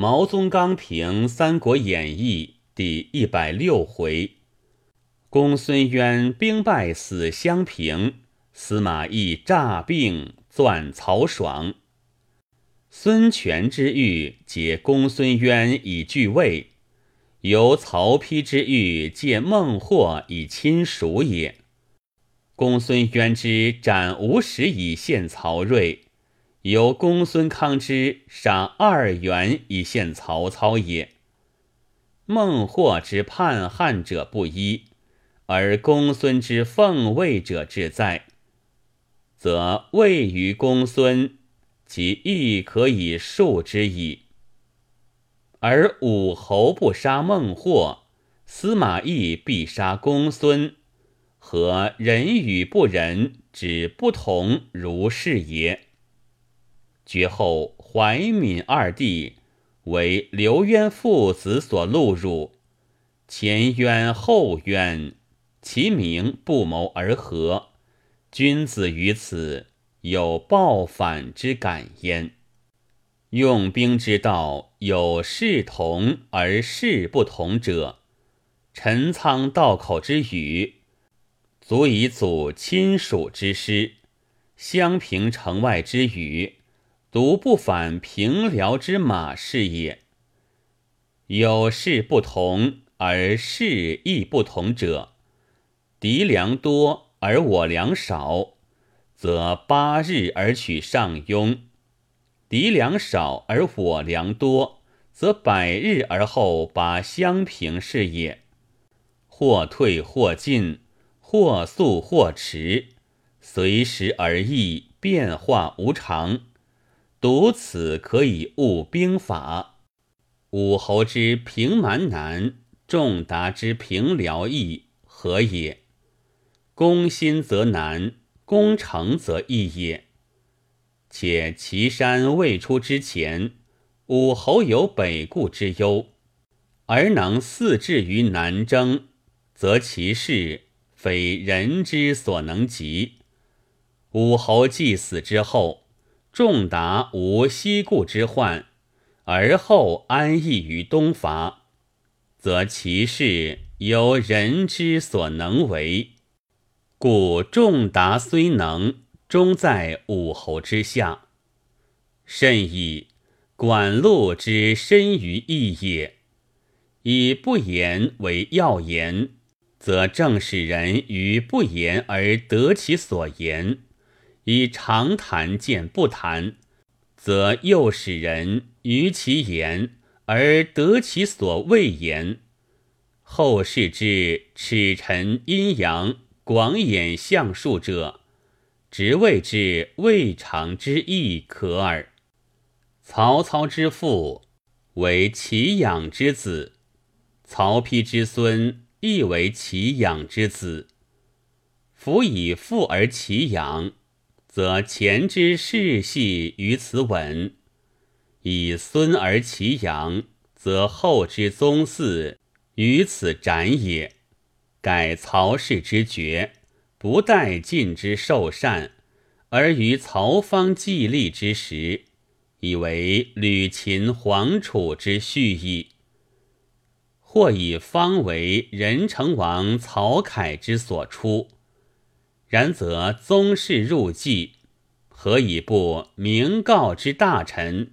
毛宗刚评《三国演义》第一百六回：公孙渊兵败死襄平，司马懿诈病钻曹爽。孙权之欲解公孙渊以拒魏，由曹丕之欲借孟获以亲蜀也。公孙渊之斩吴使以献曹睿。由公孙康之杀二袁以献曹操也。孟获之叛汉者不一，而公孙之奉魏者志在，则魏于公孙，其亦可以恕之矣。而武侯不杀孟获，司马懿必杀公孙，和人与不仁之不同如是也。绝后，怀敏二弟为刘渊父子所录入，前渊后渊，其名不谋而合。君子于此有报反之感焉。用兵之道，有事同而事不同者。陈仓道口之语，足以阻亲属之师；襄平城外之语。独不反平辽之马是也。有事不同而事亦不同者，敌粮多而我粮少，则八日而取上庸；敌粮少而我粮多，则百日而后拔襄平是也。或退或进，或速或迟，随时而异，变化无常。独此可以悟兵法。武侯之平蛮难，仲达之平辽易，何也？攻心则难，攻城则易也。且岐山未出之前，武侯有北顾之忧，而能四至于南征，则其事非人之所能及。武侯既死之后。仲达无西顾之患，而后安逸于东伐，则其事由人之所能为。故仲达虽能，终在武侯之下。甚矣管路之深于义也。以不言为要言，则正使人于不言而得其所言。以长谈见不谈，则又使人于其言而得其所谓言。后世之耻臣阴阳、广演相术者，直谓之未尝之意可耳。曹操之父为其养之子，曹丕之孙亦为其养之子。夫以父而其养。则前之世系于此稳，以孙而其阳，则后之宗嗣于此展也。改曹氏之爵，不待晋之受禅，而于曹方继立之时，以为吕秦黄楚之序矣。或以方为任成王曹凯之所出。然则宗室入继，何以不明告之大臣，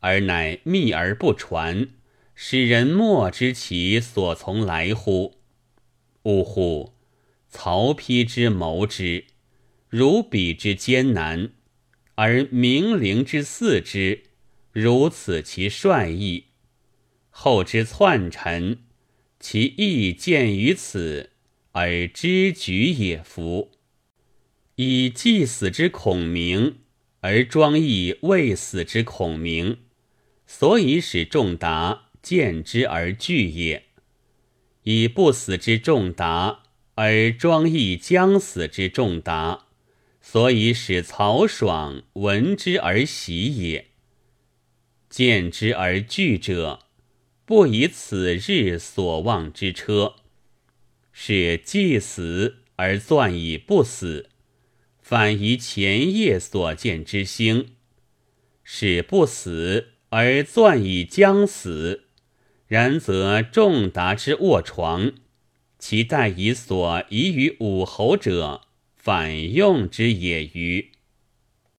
而乃秘而不传，使人莫知其所从来乎？呜呼！曹丕之谋之，如彼之艰难；而明灵之祀之，如此其率意。后之篡臣，其意见于此，而知举也夫。以既死之孔明，而庄毅未死之孔明，所以使仲达见之而惧也；以不死之仲达，而庄毅将死之仲达，所以使曹爽闻之而喜也。见之而惧者，不以此日所望之车，是既死而钻以不死。反疑前夜所见之星，使不死而钻以将死，然则重达之卧床，其待以所遗于武侯者，反用之也欤？